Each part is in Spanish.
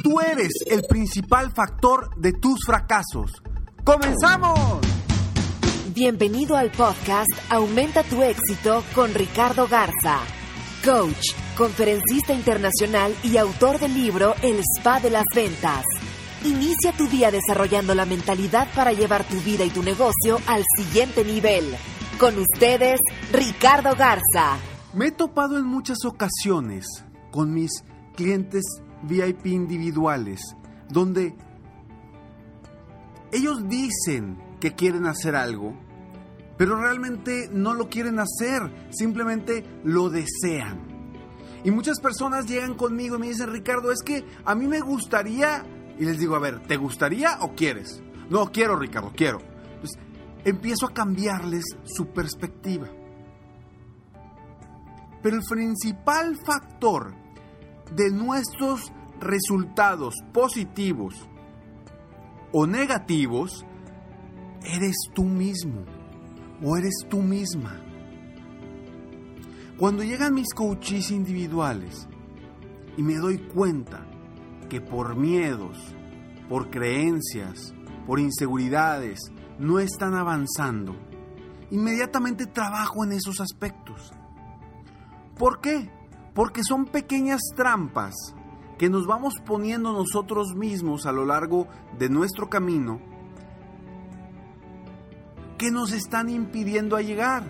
Tú eres el principal factor de tus fracasos. ¡Comenzamos! Bienvenido al podcast Aumenta tu éxito con Ricardo Garza, coach, conferencista internacional y autor del libro El Spa de las Ventas. Inicia tu día desarrollando la mentalidad para llevar tu vida y tu negocio al siguiente nivel. Con ustedes, Ricardo Garza. Me he topado en muchas ocasiones con mis clientes VIP individuales, donde ellos dicen que quieren hacer algo, pero realmente no lo quieren hacer, simplemente lo desean. Y muchas personas llegan conmigo y me dicen, Ricardo, es que a mí me gustaría, y les digo, a ver, ¿te gustaría o quieres? No, quiero, Ricardo, quiero. Entonces, empiezo a cambiarles su perspectiva. Pero el principal factor de nuestros resultados positivos o negativos, eres tú mismo o eres tú misma. Cuando llegan mis coaches individuales y me doy cuenta que por miedos, por creencias, por inseguridades, no están avanzando, inmediatamente trabajo en esos aspectos. ¿Por qué? Porque son pequeñas trampas que nos vamos poniendo nosotros mismos a lo largo de nuestro camino que nos están impidiendo a llegar.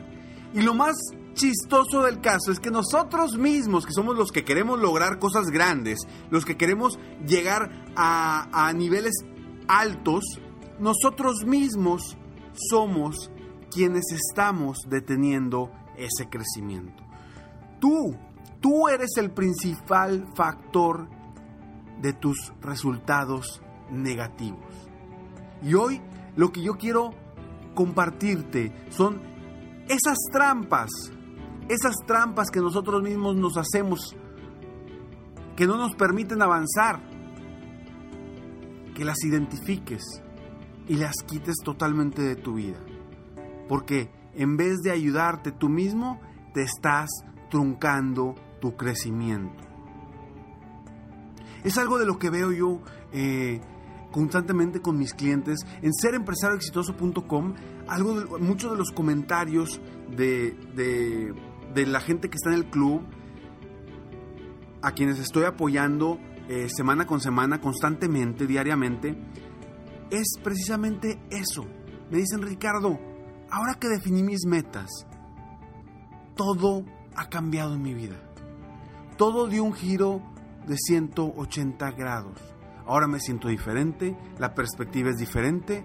Y lo más chistoso del caso es que nosotros mismos, que somos los que queremos lograr cosas grandes, los que queremos llegar a, a niveles altos, nosotros mismos somos quienes estamos deteniendo ese crecimiento. Tú Tú eres el principal factor de tus resultados negativos. Y hoy lo que yo quiero compartirte son esas trampas, esas trampas que nosotros mismos nos hacemos, que no nos permiten avanzar, que las identifiques y las quites totalmente de tu vida. Porque en vez de ayudarte tú mismo, te estás truncando tu crecimiento. Es algo de lo que veo yo eh, constantemente con mis clientes en serempresarioexitoso.com. Muchos de los comentarios de, de, la gente que está en el club, a quienes estoy apoyando eh, semana con semana, constantemente, diariamente, es precisamente eso. Me dicen, Ricardo, ahora que definí mis metas, todo ha cambiado en mi vida todo dio un giro de 180 grados. Ahora me siento diferente, la perspectiva es diferente.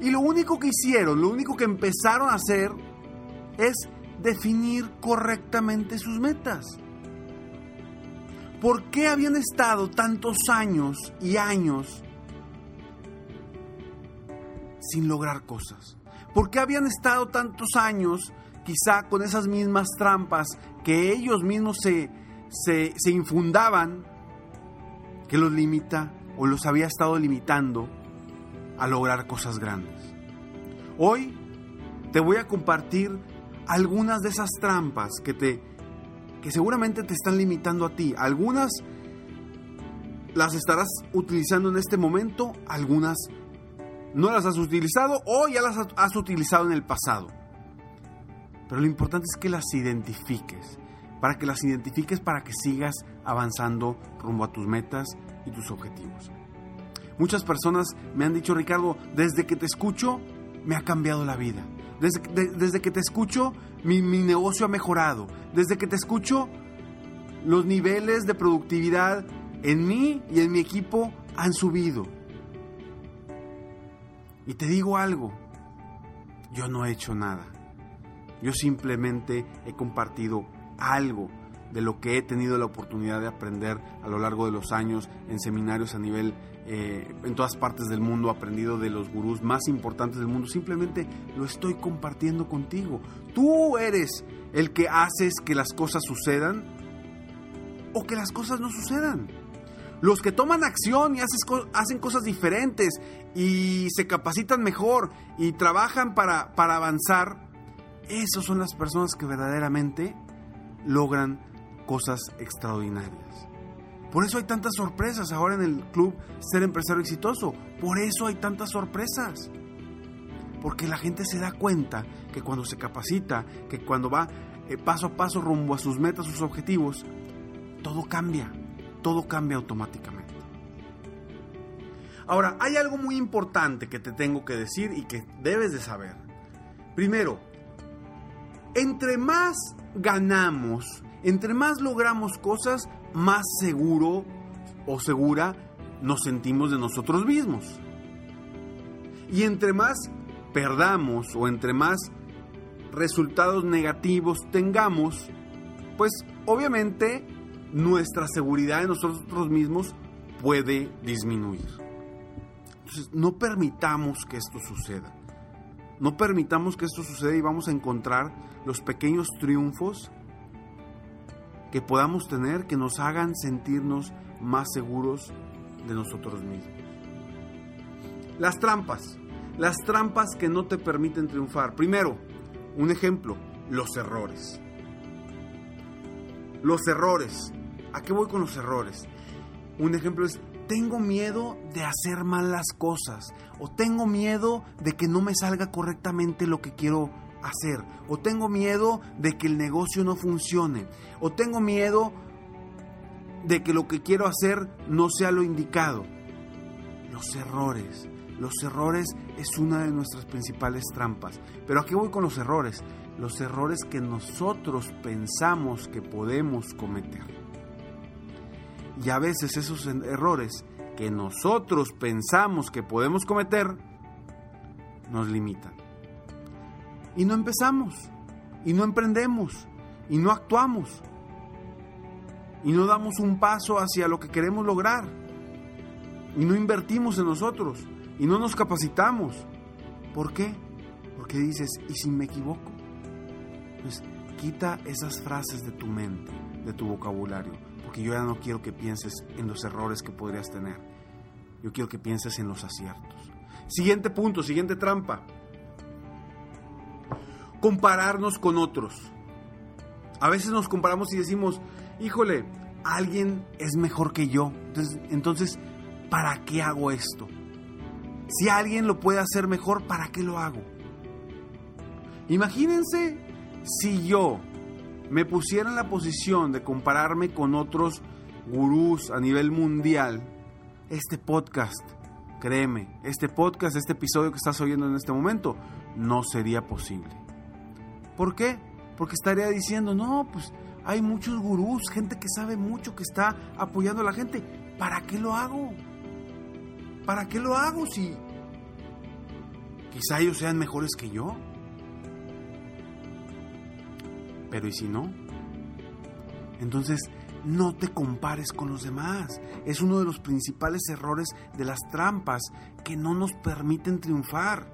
Y lo único que hicieron, lo único que empezaron a hacer es definir correctamente sus metas. ¿Por qué habían estado tantos años y años sin lograr cosas? ¿Por qué habían estado tantos años quizá con esas mismas trampas que ellos mismos se, se, infundaban, que los limita o los había estado limitando a lograr cosas grandes. Hoy te voy a compartir algunas de esas trampas que te que seguramente te están limitando a ti. Algunas las estarás utilizando en este momento, algunas no las has utilizado o ya las has utilizado en el pasado. Pero lo importante es que las identifiques, para que las identifiques, para que sigas avanzando rumbo a tus metas y tus objetivos. Muchas personas me han dicho, Ricardo, desde que te escucho, me ha cambiado la vida. Desde, que te escucho, mi, mi negocio ha mejorado. Desde que te escucho, los niveles de productividad en mí y en mi equipo han subido. Y te digo algo, yo no he hecho nada. Yo simplemente he compartido algo de lo que he tenido la oportunidad de aprender a lo largo de los años en seminarios a nivel eh, en todas partes del mundo, aprendido de los gurús más importantes del mundo. Simplemente lo estoy compartiendo contigo. Tú eres el que haces que las cosas sucedan o que las cosas no sucedan. Los que toman acción y hacen cosas diferentes y se capacitan mejor y trabajan para avanzar, esas son las personas que verdaderamente logran cosas extraordinarias. Por eso hay tantas sorpresas ahora en el club Ser Empresario Exitoso. Por eso hay tantas sorpresas. Porque la gente se da cuenta que cuando se capacita, que cuando va eh, paso a paso rumbo a sus metas, sus objetivos, todo cambia. Todo cambia automáticamente. Ahora, hay algo muy importante que te tengo que decir y que debes de saber. Primero, entre más ganamos, entre más logramos cosas, más seguro o segura nos sentimos de nosotros mismos. Y entre más perdamos o entre más resultados negativos tengamos, pues obviamente nuestra seguridad en nosotros mismos puede disminuir. Entonces, no permitamos que esto suceda. No permitamos que esto suceda y vamos a encontrar los pequeños triunfos que podamos tener que nos hagan sentirnos más seguros de nosotros mismos. Las trampas. Las trampas que no te permiten triunfar. Primero, un ejemplo, los errores. Los errores. ¿A qué voy con los errores? Un ejemplo es, tengo miedo de hacer mal las cosas o tengo miedo de que no me salga correctamente lo que quiero hacer, o tengo miedo de que el negocio no funcione, o tengo miedo de que lo que quiero hacer no sea lo indicado. Los errores, los errores es una de nuestras principales trampas. Pero aquí voy con los errores, los errores que nosotros pensamos que podemos cometer. Y a veces esos errores que nosotros pensamos que podemos cometer nos limitan y no empezamos, y no emprendemos, y no actuamos, y no damos un paso hacia lo que queremos lograr, y no invertimos en nosotros, y no nos capacitamos. ¿Por qué? Porque dices, ¿y si me equivoco? Pues quita esas frases de tu mente, de tu vocabulario, porque yo ya no quiero que pienses en los errores que podrías tener. Yo quiero que pienses en los aciertos. Siguiente punto, siguiente trampa compararnos con otros. A veces nos comparamos y decimos, híjole, alguien es mejor que yo. Entonces, entonces, ¿para qué hago esto? Si alguien lo puede hacer mejor, ¿para qué lo hago? Imagínense si yo me pusiera en la posición de compararme con otros gurús a nivel mundial, este podcast, créeme, este podcast, este episodio que estás oyendo en este momento, no sería posible. ¿Por qué? Porque estaría diciendo, no, pues hay muchos gurús, gente que sabe mucho, que está apoyando a la gente. ¿Para qué lo hago? ¿Para qué lo hago si quizá ellos sean mejores que yo? Pero ¿y si no? Entonces, no te compares con los demás. Es uno de los principales errores de las trampas que no nos permiten triunfar.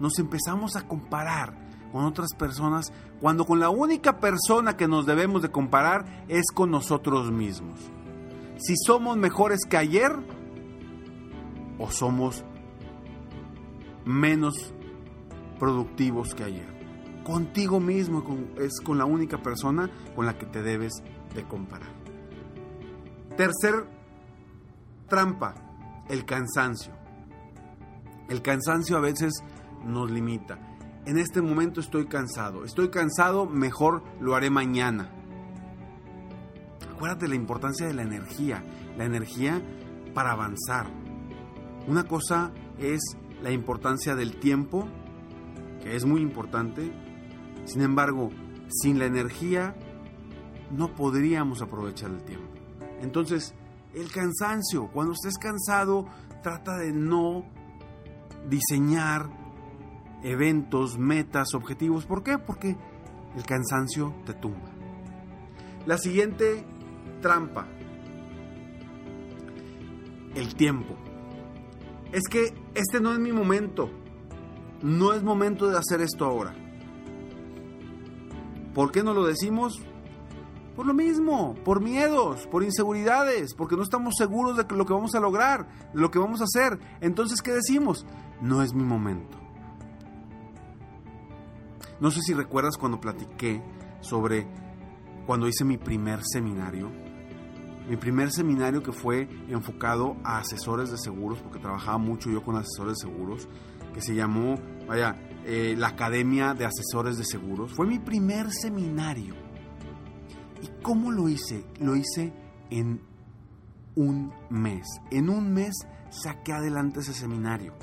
Nos empezamos a comparar con otras personas cuando con la única persona que nos debemos de comparar es con nosotros mismos. Si somos mejores que ayer o somos menos productivos que ayer. Contigo mismo es con la única persona con la que te debes de comparar. Tercer trampa, el cansancio. El cansancio a veces nos limita en este momento estoy cansado. Estoy cansado, mejor lo haré mañana. acuérdate la importancia de la energía, la energía para avanzar. Una cosa es la importancia del tiempo, que es muy importante. Sin embargo, sin la energía no podríamos aprovechar el tiempo. Entonces, el cansancio, cuando estés cansado, trata de no diseñar eventos, metas, objetivos. ¿Por qué? Porque el cansancio te tumba. La siguiente trampa, el tiempo. Es que este no es mi momento. No es momento de hacer esto ahora. ¿Por qué no lo decimos? Por lo mismo, por miedos, por inseguridades, porque no estamos seguros de lo que vamos a lograr, de lo que vamos a hacer. Entonces, ¿qué decimos? No es mi momento. No sé si recuerdas cuando platiqué sobre cuando hice mi primer seminario. Mi primer seminario que fue enfocado a asesores de seguros, porque trabajaba mucho yo con asesores de seguros, que se llamó, vaya, eh, la Academia de Asesores de Seguros. Fue mi primer seminario. ¿Y cómo lo hice? Lo hice en un mes. En un mes saqué adelante ese seminario.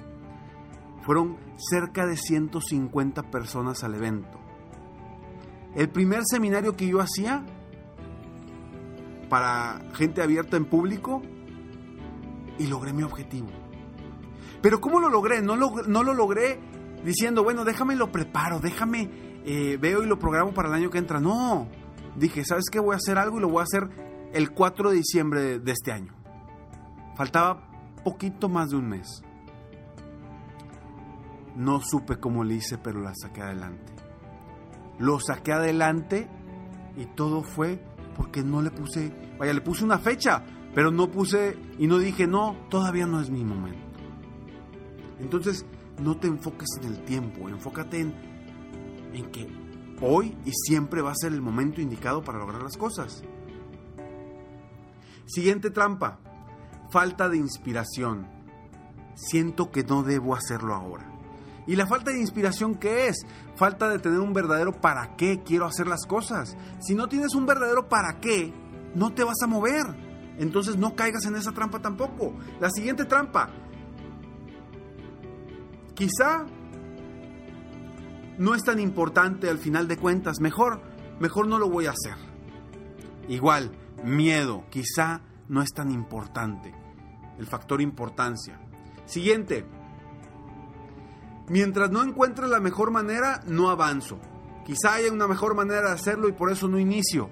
Fueron cerca de 150 personas al evento. El primer seminario que yo hacía para gente abierta en público y logré mi objetivo. Pero ¿cómo lo logré? No lo, no lo logré diciendo, bueno, déjame lo preparo, déjame, eh, veo y lo programo para el año que entra. No, dije, ¿sabes qué? Voy a hacer algo y lo voy a hacer el 4 de diciembre de, este año. Faltaba poquito más de un mes. No supe cómo le hice, pero la saqué adelante. Lo saqué adelante y todo fue porque no le puse, vaya, le puse una fecha, pero no puse y no dije, no, todavía no es mi momento. Entonces, no te enfoques en el tiempo, enfócate en, en que hoy y siempre va a ser el momento indicado para lograr las cosas. Siguiente trampa, falta de inspiración. Siento que no debo hacerlo ahora. ¿Y la falta de inspiración qué es? Falta de tener un verdadero para qué quiero hacer las cosas. Si no tienes un verdadero para qué, no te vas a mover. Entonces no caigas en esa trampa tampoco. La siguiente trampa. Quizá no es tan importante al final de cuentas. Mejor, mejor no lo voy a hacer. Igual, miedo. Quizá no es tan importante. El factor importancia. Siguiente Mientras no encuentre la mejor manera, no avanzo. Quizá haya una mejor manera de hacerlo y por eso no inicio.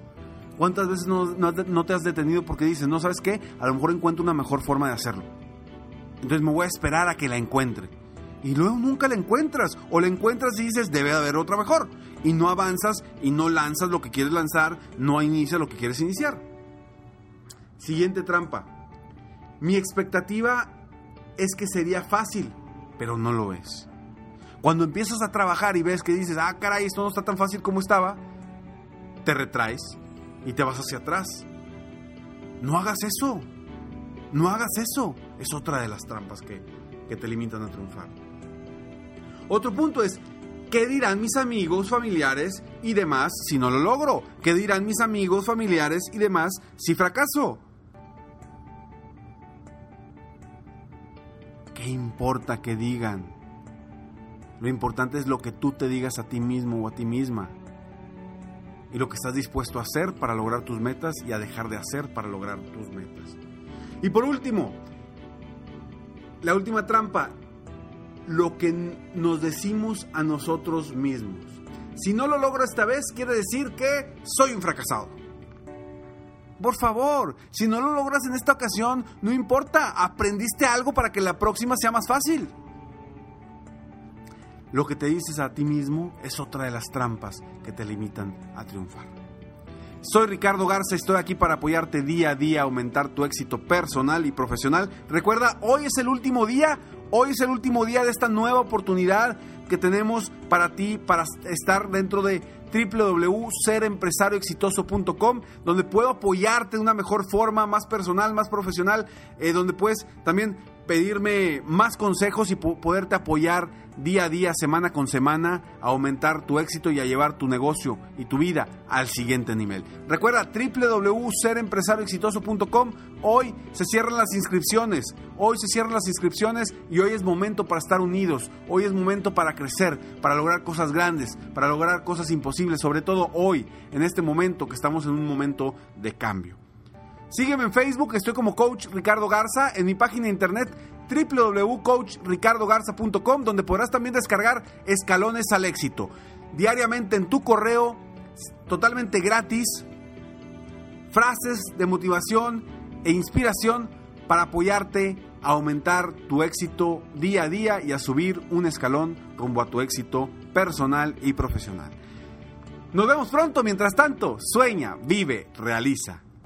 ¿Cuántas veces no, no, te has detenido porque dices, no sabes qué? A lo mejor encuentro una mejor forma de hacerlo. Entonces me voy a esperar a que la encuentre. Y luego nunca la encuentras. O la encuentras y dices, debe haber otra mejor. Y no avanzas y no lanzas lo que quieres lanzar, no inicias lo que quieres iniciar. Siguiente trampa. Mi expectativa es que sería fácil, pero no lo es. Cuando empiezas a trabajar y ves que dices, ah, caray, esto no está tan fácil como estaba, te retraes y te vas hacia atrás. No hagas eso. No hagas eso. Es otra de las trampas que, que te limitan a triunfar. Otro punto es, ¿qué dirán mis amigos, familiares y demás si no lo logro? ¿Qué dirán mis amigos, familiares y demás si fracaso? ¿Qué importa que digan? Lo importante es lo que tú te digas a ti mismo o a ti misma. Y lo que estás dispuesto a hacer para lograr tus metas y a dejar de hacer para lograr tus metas. Y por último, la última trampa, lo que nos decimos a nosotros mismos. Si no lo logro esta vez, quiere decir que soy un fracasado. Por favor, si no lo logras en esta ocasión, no importa, aprendiste algo para que la próxima sea más fácil. Lo que te dices a ti mismo es otra de las trampas que te limitan a triunfar. Soy Ricardo Garza, estoy aquí para apoyarte día a día, aumentar tu éxito personal y profesional. Recuerda, hoy es el último día, hoy es el último día de esta nueva oportunidad que tenemos para ti, para estar dentro de www.serempresarioexitoso.com, donde puedo apoyarte de una mejor forma, más personal, más profesional, eh, donde puedes también pedirme más consejos y poderte apoyar día a día, semana con semana, a aumentar tu éxito y a llevar tu negocio y tu vida al siguiente nivel. Recuerda www.serempresarioexitoso.com. Hoy se cierran las inscripciones. Hoy se cierran las inscripciones y hoy es momento para estar unidos. Hoy es momento para crecer, para lograr cosas grandes, para lograr cosas imposibles, sobre todo hoy, en este momento que estamos en un momento de cambio. Sígueme en Facebook, estoy como Coach Ricardo Garza, en mi página de internet www.coachricardogarza.com, donde podrás también descargar escalones al éxito. Diariamente en tu correo, totalmente gratis, frases de motivación e inspiración para apoyarte a aumentar tu éxito día a día y a subir un escalón rumbo a tu éxito personal y profesional. Nos vemos pronto, mientras tanto, sueña, vive, realiza.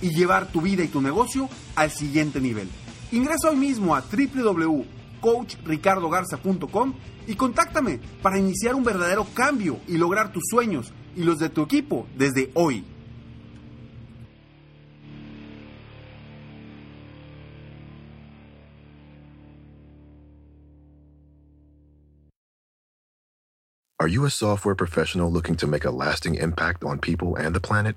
y llevar tu vida y tu negocio al siguiente nivel. Ingresa hoy mismo a www.coachricardogarza.com y contáctame para iniciar un verdadero cambio y lograr tus sueños y los de tu equipo desde hoy. Are you a software professional looking to make a lasting impact on people and the planet?